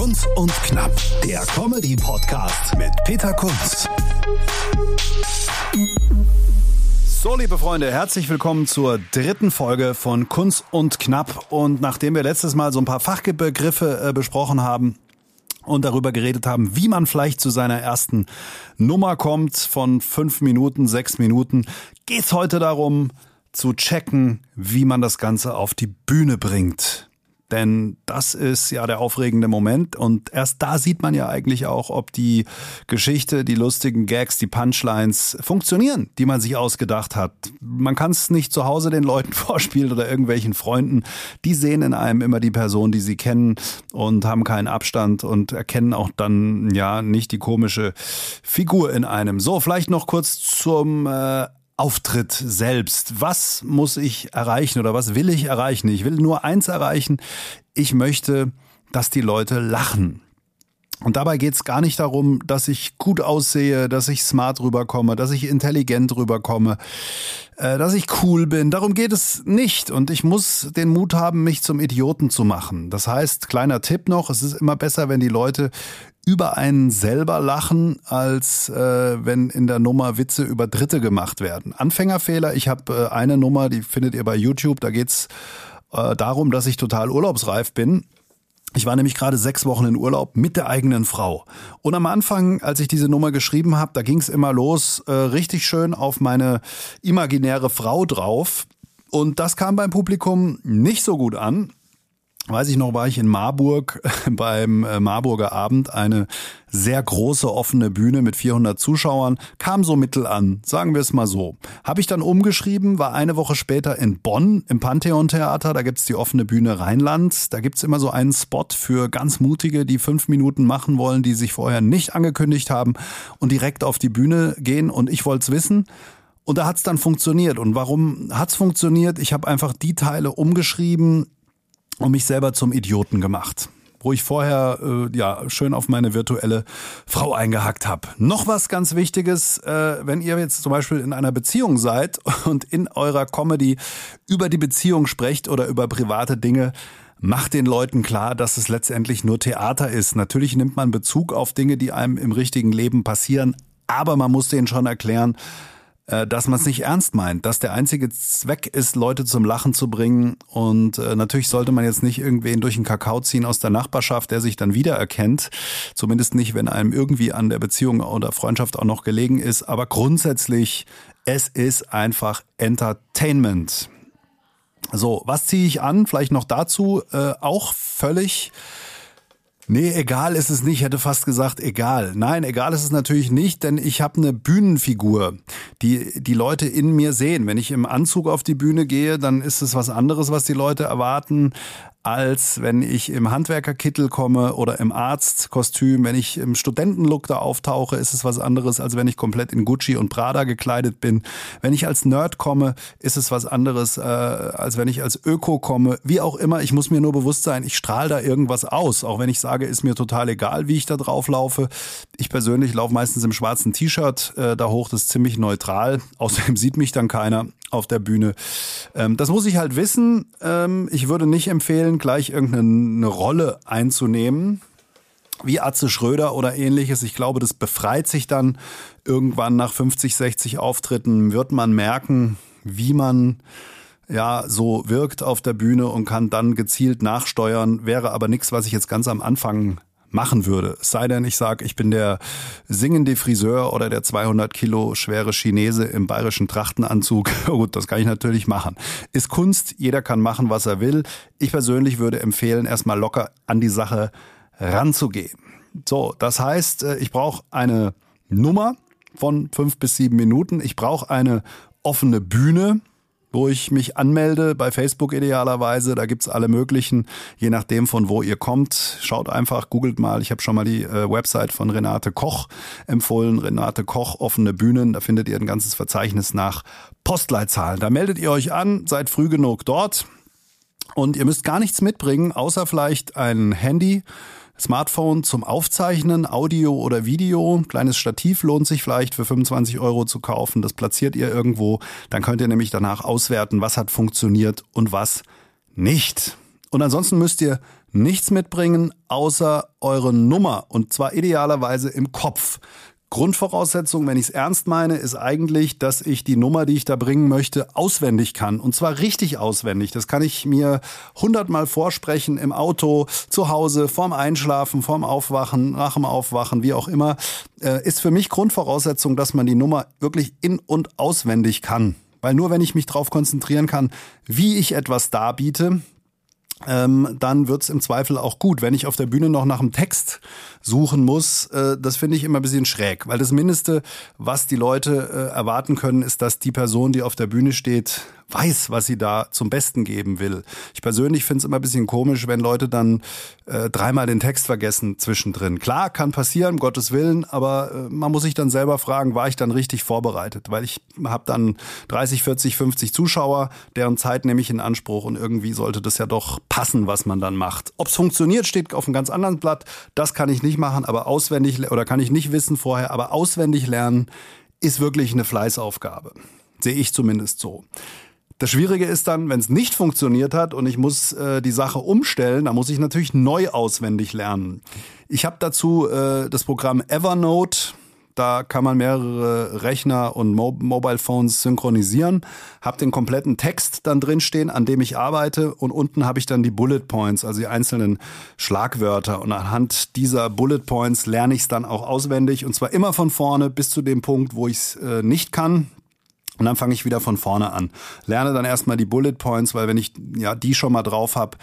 Kunst und Knapp, der Comedy-Podcast mit Peter Kunz. So, liebe Freunde, herzlich willkommen zur dritten Folge von Kunst und Knapp. Und nachdem wir letztes Mal so ein paar Fachbegriffe äh, besprochen haben, und darüber geredet haben, wie man vielleicht zu seiner ersten Nummer kommt von fünf Minuten, sechs Minuten, geht's heute darum zu checken, wie man das Ganze auf die Bühne bringt. Denn das ist ja der aufregende Moment und erst da sieht man ja eigentlich auch, ob die Geschichte, die lustigen Gags, die Punchlines funktionieren, die man sich ausgedacht hat. Man kann es nicht zu Hause den Leuten vorspielen oder irgendwelchen Freunden. Die sehen in einem immer die Person, die sie kennen und haben keinen Abstand und erkennen auch dann ja nicht die komische Figur in einem. So, vielleicht noch kurz zum äh, Auftritt selbst. Was muss ich erreichen oder was will ich erreichen? Ich will nur eins erreichen. Ich möchte, dass die Leute lachen. Und dabei geht es gar nicht darum, dass ich gut aussehe, dass ich smart rüberkomme, dass ich intelligent rüberkomme, äh, dass ich cool bin. Darum geht es nicht. Und ich muss den Mut haben, mich zum Idioten zu machen. Das heißt, kleiner Tipp noch, es ist immer besser, wenn die Leute über einen selber lachen, als äh, wenn in der Nummer Witze über Dritte gemacht werden. Anfängerfehler, ich habe äh, eine Nummer, die findet ihr bei YouTube, da geht's äh, darum, dass ich total urlaubsreif bin. Ich war nämlich gerade sechs Wochen in Urlaub mit der eigenen Frau. Und am Anfang, als ich diese Nummer geschrieben habe, da ging es immer los, äh, richtig schön auf meine imaginäre Frau drauf. Und das kam beim Publikum nicht so gut an weiß ich noch, war ich in Marburg beim äh, Marburger Abend, eine sehr große offene Bühne mit 400 Zuschauern, kam so mittel an, sagen wir es mal so. Habe ich dann umgeschrieben, war eine Woche später in Bonn im Pantheon Theater, da gibt's die offene Bühne Rheinland, da gibt's immer so einen Spot für ganz mutige, die fünf Minuten machen wollen, die sich vorher nicht angekündigt haben und direkt auf die Bühne gehen und ich wollte es wissen. Und da hat's dann funktioniert. Und warum hat's funktioniert? Ich habe einfach die Teile umgeschrieben, und mich selber zum Idioten gemacht wo ich vorher äh, ja schön auf meine virtuelle Frau eingehackt habe. Noch was ganz Wichtiges, äh, wenn ihr jetzt zum Beispiel in einer Beziehung seid und in eurer Comedy über die Beziehung sprecht oder über private Dinge, macht den Leuten klar, dass es letztendlich nur Theater ist. Natürlich nimmt man Bezug auf Dinge, die einem im richtigen Leben passieren, aber man muss denen schon erklären, dass man es nicht ernst meint, dass der einzige Zweck ist, Leute zum Lachen zu bringen. Und äh, natürlich sollte man jetzt nicht irgendwen durch den Kakao ziehen aus der Nachbarschaft, der sich dann wiedererkennt. Zumindest nicht, wenn einem irgendwie an der Beziehung oder Freundschaft auch noch gelegen ist. Aber grundsätzlich, es ist einfach Entertainment. So, was ziehe ich an? Vielleicht noch dazu äh, auch völlig Nee, egal ist es nicht. Ich hätte fast gesagt, egal. Nein, egal ist es natürlich nicht, denn ich habe eine Bühnenfigur, die die Leute in mir sehen. Wenn ich im Anzug auf die Bühne gehe, dann ist es was anderes, was die Leute erwarten als wenn ich im Handwerkerkittel komme oder im Arztkostüm. Wenn ich im Studentenlook da auftauche, ist es was anderes, als wenn ich komplett in Gucci und Prada gekleidet bin. Wenn ich als Nerd komme, ist es was anderes, äh, als wenn ich als Öko komme. Wie auch immer, ich muss mir nur bewusst sein, ich strahle da irgendwas aus. Auch wenn ich sage, ist mir total egal, wie ich da drauf laufe. Ich persönlich laufe meistens im schwarzen T-Shirt äh, da hoch, das ist ziemlich neutral. Außerdem sieht mich dann keiner auf der Bühne. Ähm, das muss ich halt wissen. Ähm, ich würde nicht empfehlen, gleich irgendeine Rolle einzunehmen, wie Atze Schröder oder ähnliches. Ich glaube, das befreit sich dann irgendwann nach 50, 60 Auftritten, wird man merken, wie man ja so wirkt auf der Bühne und kann dann gezielt nachsteuern. Wäre aber nichts, was ich jetzt ganz am Anfang machen würde. Es sei denn, ich sage, ich bin der singende Friseur oder der 200 Kilo schwere Chinese im bayerischen Trachtenanzug. Gut, das kann ich natürlich machen. Ist Kunst, jeder kann machen, was er will. Ich persönlich würde empfehlen, erstmal locker an die Sache ranzugehen. So, das heißt, äh, ich brauche eine Nummer von fünf bis sieben Minuten. Ich brauche eine offene Bühne, wo ich mich anmelde, bei Facebook idealerweise. Da gibt's alle möglichen, je nachdem von wo ihr kommt. Schaut einfach, googelt mal. Ich habe schon mal die äh, Website von Renate Koch empfohlen. Renate Koch, offene Bühnen. Da findet ihr ein ganzes Verzeichnis nach Postleitzahlen. Da meldet ihr euch an, seid früh genug dort. Und ihr müsst gar nichts mitbringen, außer vielleicht ein Handy Smartphone zum Aufzeichnen, Audio oder Video. Kleines Stativ lohnt sich vielleicht für 25 Euro zu kaufen. Das platziert ihr irgendwo. Dann könnt ihr nämlich danach auswerten, was hat funktioniert und was nicht. Und ansonsten müsst ihr nichts mitbringen, außer eure Nummer. Und zwar idealerweise im Kopf. Grundvoraussetzung, wenn ich es ernst meine, ist eigentlich, dass ich die Nummer, die ich da bringen möchte, auswendig kann. Und zwar richtig auswendig. Das kann ich mir hundertmal vorsprechen im Auto, zu Hause, vorm Einschlafen, vorm Aufwachen, nach dem Aufwachen, wie auch immer. Äh, ist für mich Grundvoraussetzung, dass man die Nummer wirklich in- und auswendig kann. Weil nur wenn ich mich darauf konzentrieren kann, wie ich etwas darbiete, ähm, dann wird's im Zweifel auch gut. Wenn ich auf der Bühne noch nach einem Text suchen muss, äh, das finde ich immer ein bisschen schräg, weil das Mindeste, was die Leute äh, erwarten können, ist, dass die Person, die auf der Bühne steht, weiß, was sie da zum Besten geben will. Ich persönlich finde es immer ein bisschen komisch, wenn Leute dann äh, dreimal den Text vergessen zwischendrin. Klar, kann passieren, um Gottes Willen, aber äh, man muss sich dann selber fragen, war ich dann richtig vorbereitet? Weil ich habe dann 30, 40, 50 Zuschauer, deren Zeit nehme ich in Anspruch und irgendwie sollte das ja doch passen, was man dann macht. Ob es funktioniert, steht auf einem ganz anderen Blatt. Das kann ich nicht machen, aber auswendig oder kann ich nicht wissen vorher, aber auswendig lernen ist wirklich eine Fleißaufgabe. Sehe ich zumindest so. Das Schwierige ist dann, wenn es nicht funktioniert hat und ich muss äh, die Sache umstellen, dann muss ich natürlich neu auswendig lernen. Ich habe dazu äh, das Programm Evernote. Da kann man mehrere Rechner und Mo Mobile Phones synchronisieren. Hab den kompletten Text dann drinstehen, an dem ich arbeite. Und unten habe ich dann die Bullet Points, also die einzelnen Schlagwörter. Und anhand dieser Bullet Points lerne ich es dann auch auswendig. Und zwar immer von vorne bis zu dem Punkt, wo ich es äh, nicht kann. Und dann fange ich wieder von vorne an. Lerne dann erstmal die Bullet Points, weil wenn ich ja die schon mal drauf habe,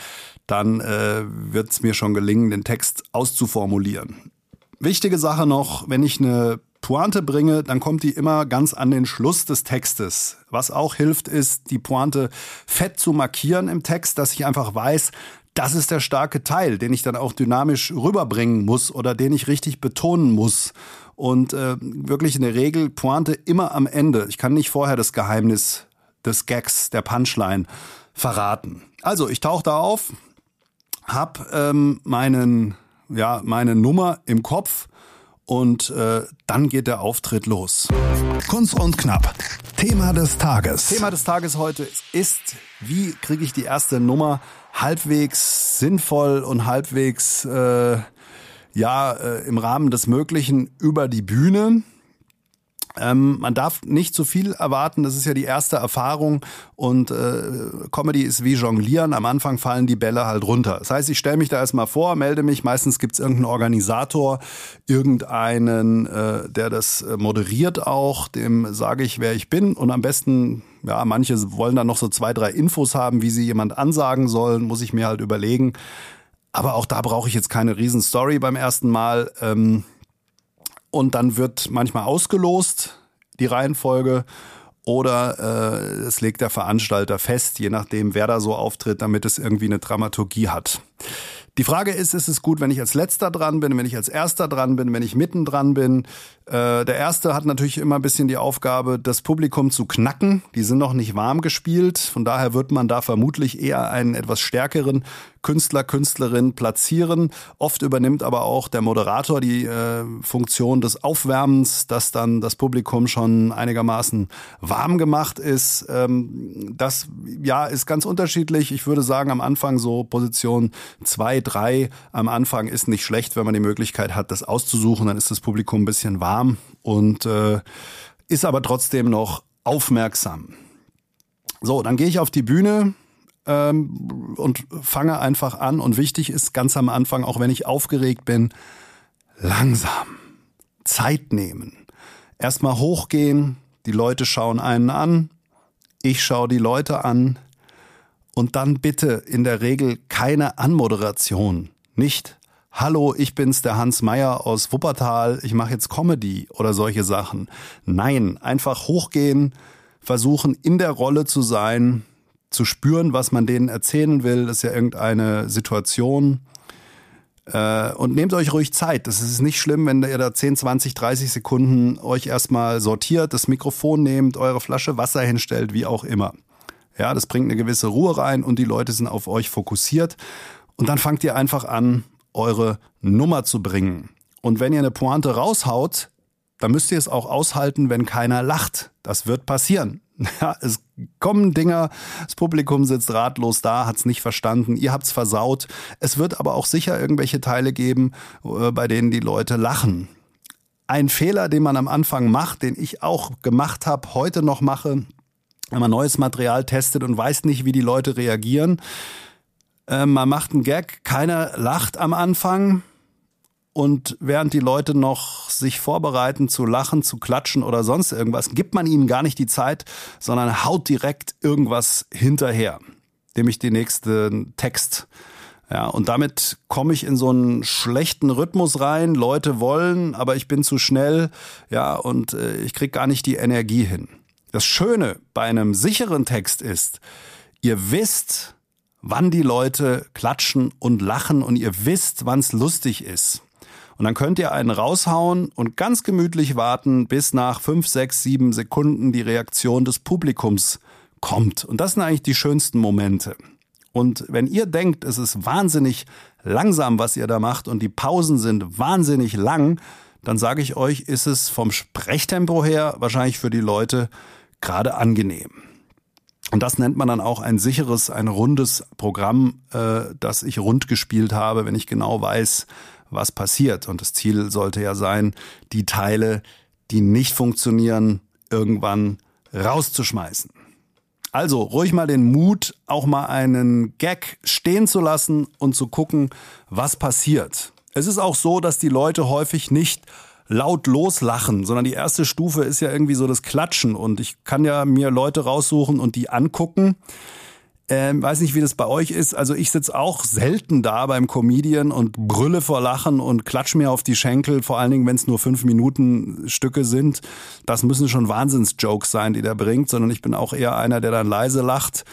dann äh, wird es mir schon gelingen, den Text auszuformulieren. Wichtige Sache noch, wenn ich eine Pointe bringe, dann kommt die immer ganz an den Schluss des Textes. Was auch hilft, ist, die Pointe fett zu markieren im Text, dass ich einfach weiß, das ist der starke Teil, den ich dann auch dynamisch rüberbringen muss oder den ich richtig betonen muss. Und äh, wirklich in der Regel Pointe immer am Ende. Ich kann nicht vorher das Geheimnis des Gags, der Punchline verraten. Also ich tauche da auf, hab ähm, meinen, ja, meine Nummer im Kopf und äh, dann geht der Auftritt los. Kunst und Knapp. Thema des Tages. Thema des Tages heute ist, wie kriege ich die erste Nummer halbwegs sinnvoll und halbwegs äh, ja äh, im Rahmen des Möglichen über die Bühne. Ähm, man darf nicht zu viel erwarten, das ist ja die erste Erfahrung. Und äh, Comedy ist wie Jonglieren, am Anfang fallen die Bälle halt runter. Das heißt, ich stelle mich da erstmal vor, melde mich, meistens gibt's irgendeinen Organisator, irgendeinen, äh, der das äh, moderiert auch, dem sage ich, wer ich bin. Und am besten, ja, manche wollen dann noch so zwei, drei Infos haben, wie sie jemand ansagen sollen, muss ich mir halt überlegen. Aber auch da brauche ich jetzt keine Riesenstory beim ersten Mal. Ähm, und dann wird manchmal ausgelost die Reihenfolge oder äh, es legt der Veranstalter fest, je nachdem, wer da so auftritt, damit es irgendwie eine Dramaturgie hat. Die Frage ist, ist es gut, wenn ich als letzter dran bin, wenn ich als erster dran bin, wenn ich mitten dran bin? Äh, der erste hat natürlich immer ein bisschen die Aufgabe, das Publikum zu knacken. Die sind noch nicht warm gespielt. Von daher wird man da vermutlich eher einen etwas stärkeren Künstler, Künstlerin platzieren. Oft übernimmt aber auch der Moderator die äh, Funktion des Aufwärmens, dass dann das Publikum schon einigermaßen warm gemacht ist. Ähm, das ja ist ganz unterschiedlich. Ich würde sagen, am Anfang so Position zwei, drei am Anfang ist nicht schlecht, wenn man die Möglichkeit hat, das auszusuchen. Dann ist das Publikum ein bisschen warm und äh, ist aber trotzdem noch aufmerksam. So, dann gehe ich auf die Bühne ähm, und fange einfach an. Und wichtig ist ganz am Anfang, auch wenn ich aufgeregt bin, langsam Zeit nehmen. Erstmal hochgehen, die Leute schauen einen an, ich schaue die Leute an und dann bitte in der Regel keine Anmoderation. Nicht Hallo, ich bin's, der Hans Meyer aus Wuppertal, ich mache jetzt Comedy oder solche Sachen. Nein, einfach hochgehen, versuchen, in der Rolle zu sein, zu spüren, was man denen erzählen will. Das ist ja irgendeine Situation. Äh, und nehmt euch ruhig Zeit. Das ist nicht schlimm, wenn ihr da 10, 20, 30 Sekunden euch erstmal sortiert, das Mikrofon nehmt, eure Flasche Wasser hinstellt, wie auch immer. Ja, das bringt eine gewisse Ruhe rein und die Leute sind auf euch fokussiert. Und dann fangt ihr einfach an, eure Nummer zu bringen. Und wenn ihr eine Pointe raushaut, dann müsst ihr es auch aushalten, wenn keiner lacht. Das wird passieren. Ja, es kommen Dinger, das Publikum sitzt ratlos da, hat's nicht verstanden, ihr habt's versaut. Es wird aber auch sicher irgendwelche Teile geben, äh, bei denen die Leute lachen. Ein Fehler, den man am Anfang macht, den ich auch gemacht habe, heute noch mache, wenn man neues Material testet und weiß nicht, wie die Leute reagieren. Äh, man macht einen Gag, keiner lacht am Anfang, und während die Leute noch sich vorbereiten zu lachen, zu klatschen oder sonst irgendwas, gibt man ihnen gar nicht die Zeit, sondern haut direkt irgendwas hinterher, nämlich den nächsten Text. Ja, und damit komme ich in so einen schlechten Rhythmus rein. Leute wollen, aber ich bin zu schnell, ja, und äh, ich krieg gar nicht die Energie hin. Das Schöne bei einem sicheren Text ist, ihr wisst, wann die Leute klatschen und lachen und ihr wisst, wann es lustig ist. Und dann könnt ihr einen raushauen und ganz gemütlich warten, bis nach fünf, sechs, sieben Sekunden die Reaktion des Publikums kommt. Und das sind eigentlich die schönsten Momente. Und wenn ihr denkt, es ist wahnsinnig langsam, was ihr da macht und die Pausen sind wahnsinnig lang, dann sage ich euch, ist es vom Sprechtempo her wahrscheinlich für die Leute gerade angenehm. Und das nennt man dann auch ein sicheres, ein rundes Programm, äh, das ich rund gespielt habe, wenn ich genau weiß, was passiert. Und das Ziel sollte ja sein, die Teile, die nicht funktionieren, irgendwann rauszuschmeißen. Also ruhig mal den Mut, auch mal einen Gag stehen zu lassen und zu gucken, was passiert. Es ist auch so, dass die Leute häufig nicht laut loslachen, sondern die erste Stufe ist ja irgendwie so das Klatschen und ich kann ja mir Leute raussuchen und die angucken. Ähm, weiß nicht, wie das bei euch ist. Also ich sitz auch selten da beim Comedian und brülle vor Lachen und klatsch mir auf die Schenkel, vor allen Dingen, wenn es nur fünf Minuten Stücke sind. Das müssen schon Wahnsinnsjokes sein, die der bringt, sondern ich bin auch eher einer, der dann leise lacht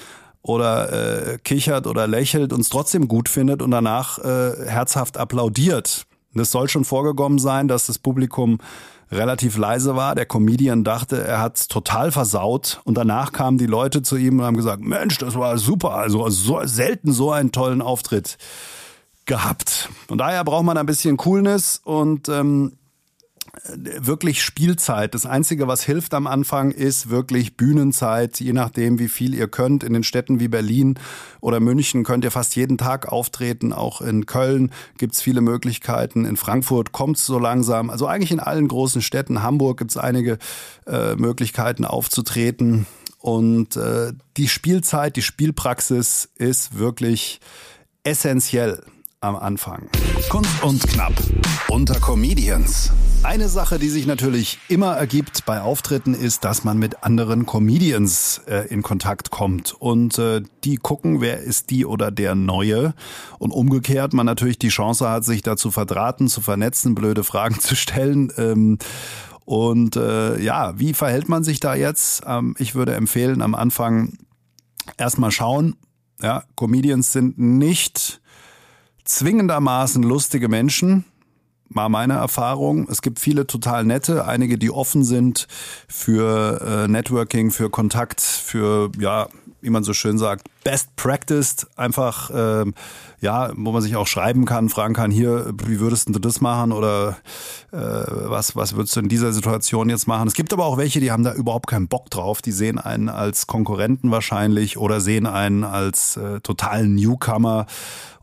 oder äh, kichert oder lächelt und es trotzdem gut findet und danach äh, herzhaft applaudiert. Das soll schon vorgekommen sein, dass das Publikum relativ leise war. Der Comedian dachte, er hat's total versaut. Und danach kamen die Leute zu ihm und haben gesagt, Mensch, das war super. Also so, selten so einen tollen Auftritt gehabt. Und daher braucht man ein bisschen Coolness und ähm, wirklich Spielzeit. Das Einzige, was hilft am Anfang, ist wirklich Bühnenzeit. Je nachdem, wie viel ihr könnt. In den Städten wie Berlin oder München könnt ihr fast jeden Tag auftreten. Auch in Köln gibt's viele Möglichkeiten. In Frankfurt kommt's so langsam. Also eigentlich in allen großen Städten. Hamburg gibt's einige äh, Möglichkeiten aufzutreten. Und äh, die Spielzeit, die Spielpraxis ist wirklich essentiell am Anfang. Kunst und Knapp unter Comedians. Eine Sache, die sich natürlich immer ergibt bei Auftritten, ist, dass man mit anderen Comedians äh, in Kontakt kommt und äh, die gucken, wer ist die oder der Neue und umgekehrt man natürlich die Chance hat, sich da zu verdrahten, zu vernetzen, blöde Fragen zu stellen. Ähm, und äh, ja, wie verhält man sich da jetzt? Ähm, ich würde empfehlen, am Anfang erstmal schauen. Ja, Comedians sind nicht zwingendermaßen lustige Menschen. Mal meine Erfahrung. Es gibt viele total nette, einige, die offen sind für äh, Networking, für Kontakt, für, ja, wie man so schön sagt, Best Practice. Einfach, äh, ja, wo man sich auch schreiben kann, fragen kann, hier, wie würdest du das machen oder äh, was, was würdest du in dieser Situation jetzt machen? Es gibt aber auch welche, die haben da überhaupt keinen Bock drauf. Die sehen einen als Konkurrenten wahrscheinlich oder sehen einen als äh, totalen Newcomer.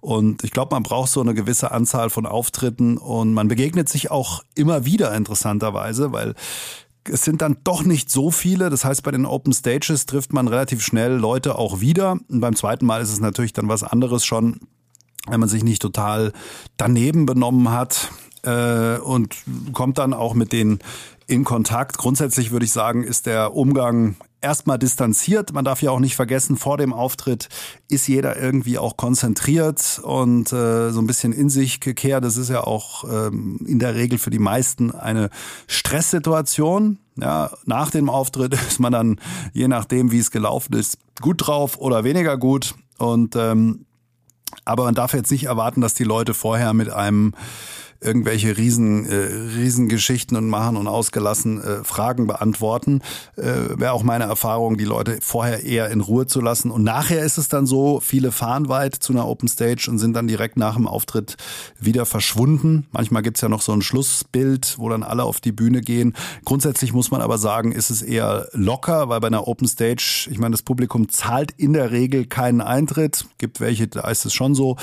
Und ich glaube, man braucht so eine gewisse Anzahl von Auftritten und man begegnet sich auch immer wieder interessanterweise, weil es sind dann doch nicht so viele. Das heißt, bei den Open Stages trifft man relativ schnell Leute auch wieder. Und beim zweiten Mal ist es natürlich dann was anderes schon, wenn man sich nicht total daneben benommen hat äh, und kommt dann auch mit denen in Kontakt. Grundsätzlich würde ich sagen, ist der Umgang erstmal distanziert. Man darf ja auch nicht vergessen, vor dem Auftritt ist jeder irgendwie auch konzentriert und äh, so ein bisschen in sich gekehrt. Das ist ja auch ähm, in der Regel für die meisten eine Stresssituation. Ja, nach dem Auftritt ist man dann, je nachdem, wie es gelaufen ist, gut drauf oder weniger gut. Und ähm, aber man darf jetzt nicht erwarten, dass die Leute vorher mit einem irgendwelche riesen äh, Riesengeschichten und machen und ausgelassen äh, Fragen beantworten. Äh, Wäre auch meine Erfahrung, die Leute vorher eher in Ruhe zu lassen. Und nachher ist es dann so, viele fahren weit zu einer Open Stage und sind dann direkt nach dem Auftritt wieder verschwunden. Manchmal gibt's ja noch so ein Schlussbild, wo dann alle auf die Bühne gehen. Grundsätzlich muss man aber sagen, ist es eher locker, weil bei einer Open Stage, ich meine, das Publikum zahlt in der Regel keinen Eintritt. Gibt welche, da ist es schon so.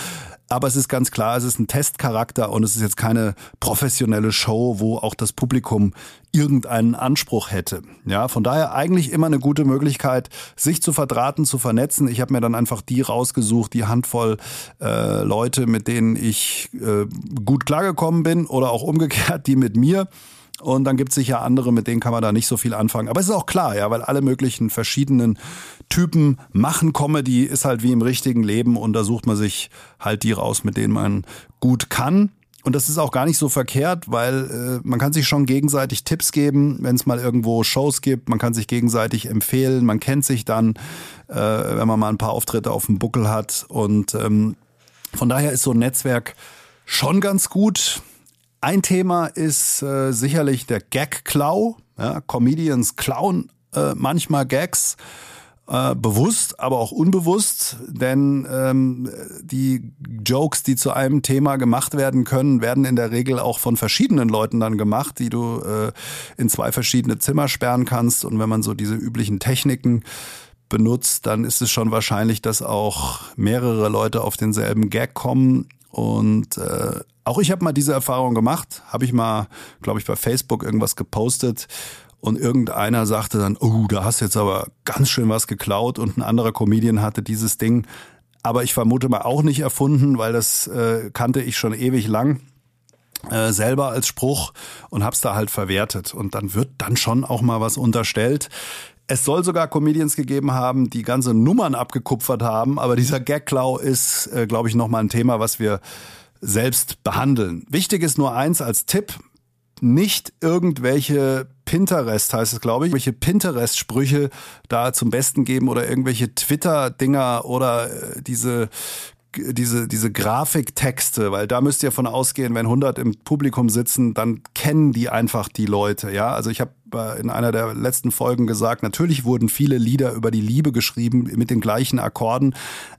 Aber es ist ganz klar, es ist ein Testcharakter und es ist jetzt keine professionelle Show, wo auch das Publikum irgendeinen Anspruch hätte. Ja, von daher eigentlich immer eine gute Möglichkeit, sich zu verdrahten, zu vernetzen. Ich habe mir dann einfach die rausgesucht, die Handvoll äh, Leute, mit denen ich äh, gut klargekommen bin oder auch umgekehrt, die mit mir. Und dann gibt es sicher andere, mit denen kann man da nicht so viel anfangen. Aber es ist auch klar, ja, weil alle möglichen verschiedenen Typen machen Comedy, ist halt wie im richtigen Leben und da sucht man sich halt die raus, mit denen man gut kann. Und das ist auch gar nicht so verkehrt, weil äh, man kann sich schon gegenseitig Tipps geben, wenn es mal irgendwo Shows gibt. Man kann sich gegenseitig empfehlen. Man kennt sich dann, äh, wenn man mal ein paar Auftritte auf dem Buckel hat. Und ähm, von daher ist so ein Netzwerk schon ganz gut. Ein Thema ist äh, sicherlich der Gag-Klau. Ja, Comedians klauen äh, manchmal Gags äh, bewusst, aber auch unbewusst, denn ähm, die Jokes, die zu einem Thema gemacht werden können, werden in der Regel auch von verschiedenen Leuten dann gemacht, die du äh, in zwei verschiedene Zimmer sperren kannst. Und wenn man so diese üblichen Techniken benutzt, dann ist es schon wahrscheinlich, dass auch mehrere Leute auf denselben Gag kommen. Und äh, auch ich habe mal diese Erfahrung gemacht, habe ich mal, glaube ich, bei Facebook irgendwas gepostet und irgendeiner sagte dann, oh, da hast du jetzt aber ganz schön was geklaut. Und ein anderer Comedian hatte dieses Ding, aber ich vermute mal auch nicht erfunden, weil das äh, kannte ich schon ewig lang äh, selber als Spruch und hab's da halt verwertet. Und dann wird dann schon auch mal was unterstellt. Es soll sogar Comedians gegeben haben, die ganze Nummern abgekupfert haben, aber dieser Gagklau ist, äh, glaube ich, noch mal ein Thema, was wir selbst behandeln. Wichtig ist nur eins als Tipp, nicht irgendwelche Pinterest heißt es, glaube ich, welche Pinterest-Sprüche da zum Besten geben oder irgendwelche Twitter-Dinger oder äh, diese diese, diese Grafiktexte, weil da müsst ihr von ausgehen, wenn 100 im Publikum sitzen, dann kennen die einfach die Leute, ja. Also ich habe in einer der letzten Folgen gesagt, natürlich wurden viele Lieder über die Liebe geschrieben mit den gleichen Akkorden,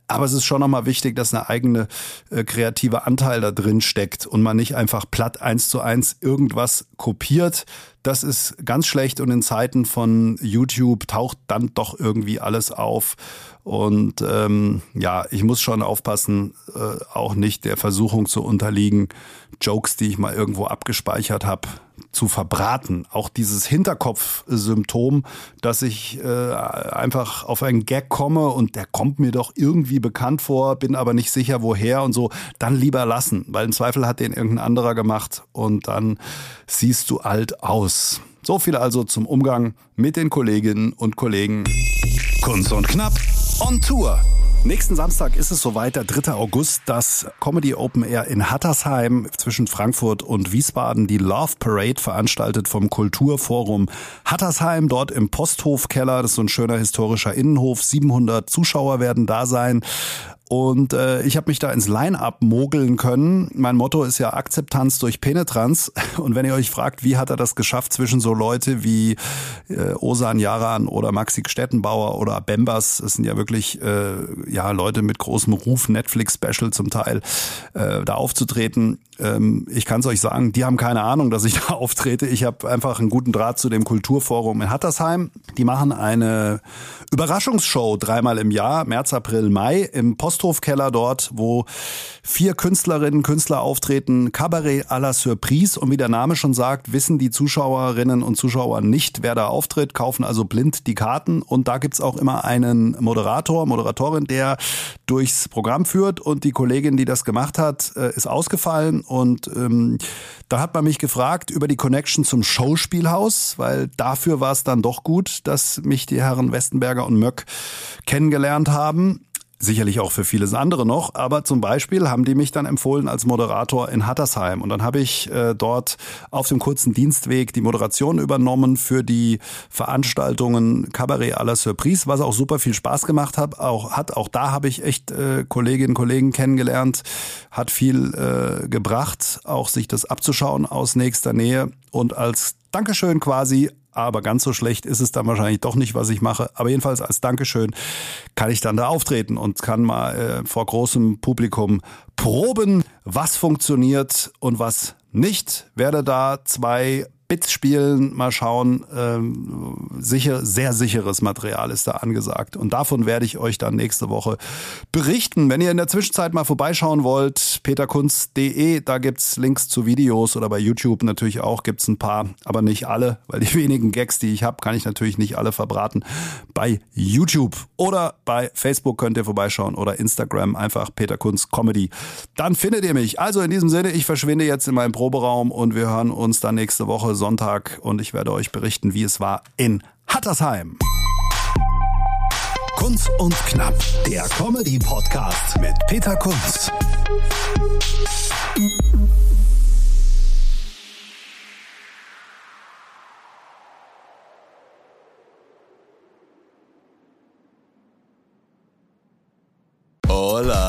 aber es ist schon nochmal wichtig, dass eine eigene äh, kreative Anteil da drin steckt und man nicht einfach platt eins zu eins irgendwas kopiert. Das ist ganz schlecht und in Zeiten von YouTube taucht dann doch irgendwie alles auf. Und ähm, ja, ich muss schon aufpassen, äh, auch nicht der Versuchung zu unterliegen, Jokes, die ich mal irgendwo abgespeichert habe, zu verbraten. Auch dieses Hinterkopfsymptom, dass ich äh, einfach auf einen Gag komme und der kommt mir doch irgendwie bekannt vor, bin aber nicht sicher woher und so, dann lieber lassen, weil im Zweifel hat den irgendein anderer gemacht und dann siehst du alt aus. So viel also zum Umgang mit den Kolleginnen und Kollegen. Kunst und Knapp on Tour. Nächsten Samstag ist es soweit, der 3. August, das Comedy Open Air in Hattersheim zwischen Frankfurt und Wiesbaden, die Love Parade veranstaltet vom Kulturforum Hattersheim, dort im Posthofkeller. Das ist so ein schöner historischer Innenhof. 700 Zuschauer werden da sein. Und äh, ich habe mich da ins Line-up mogeln können. Mein Motto ist ja Akzeptanz durch Penetranz. Und wenn ihr euch fragt, wie hat er das geschafft zwischen so Leute wie äh, Osan Yaran oder Maxi Stettenbauer oder Bembas, das sind ja wirklich äh, ja Leute mit großem Ruf, Netflix-Special zum Teil, äh, da aufzutreten. Ähm, ich kann es euch sagen, die haben keine Ahnung, dass ich da auftrete. Ich habe einfach einen guten Draht zu dem Kulturforum in Hattersheim. Die machen eine Überraschungsshow dreimal im Jahr, März, April, Mai im Post Posthofkeller dort, wo vier Künstlerinnen, Künstler auftreten. Cabaret à la Surprise. Und wie der Name schon sagt, wissen die Zuschauerinnen und Zuschauer nicht, wer da auftritt, kaufen also blind die Karten. Und da gibt's auch immer einen Moderator, Moderatorin, der durchs Programm führt. Und die Kollegin, die das gemacht hat, äh, ist ausgefallen. Und ähm, da hat man mich gefragt über die Connection zum Schauspielhaus, weil dafür war es dann doch gut, dass mich die Herren Westenberger und Möck kennengelernt haben. Sicherlich auch für vieles andere noch, aber zum Beispiel haben die mich dann empfohlen als Moderator in Hattersheim. Und dann habe ich äh, dort auf dem kurzen Dienstweg die Moderation übernommen für die Veranstaltungen Cabaret à la Surprise, was auch super viel Spaß gemacht hat. Auch, hat. auch da habe ich echt äh, Kolleginnen und Kollegen kennengelernt, hat viel äh, gebracht, auch sich das abzuschauen aus nächster Nähe. Und als Dankeschön quasi aber ganz so schlecht ist es dann wahrscheinlich doch nicht, was ich mache. Aber jedenfalls als Dankeschön kann ich dann da auftreten und kann mal äh, vor großem Publikum proben, was funktioniert und was nicht. Werde da zwei Bits spielen, mal schauen. Ähm, sicher, sehr sicheres Material ist da angesagt. Und davon werde ich euch dann nächste Woche berichten. Wenn ihr in der Zwischenzeit mal vorbeischauen wollt, peterkunst.de, da gibt's Links zu Videos oder bei YouTube natürlich auch gibt's ein paar, aber nicht alle, weil die wenigen Gags, die ich habe, kann ich natürlich nicht alle verbraten. Bei YouTube oder bei Facebook könnt ihr vorbeischauen oder Instagram einfach Peterkunst Comedy. Dann findet ihr mich. Also in diesem Sinne, ich verschwinde jetzt in meinem Proberaum und wir hören uns dann nächste Woche Sonntag und ich werde euch berichten, wie es war in Hattersheim. Kunz und Knapp, der Comedy-Podcast mit Peter Kunz. Hola,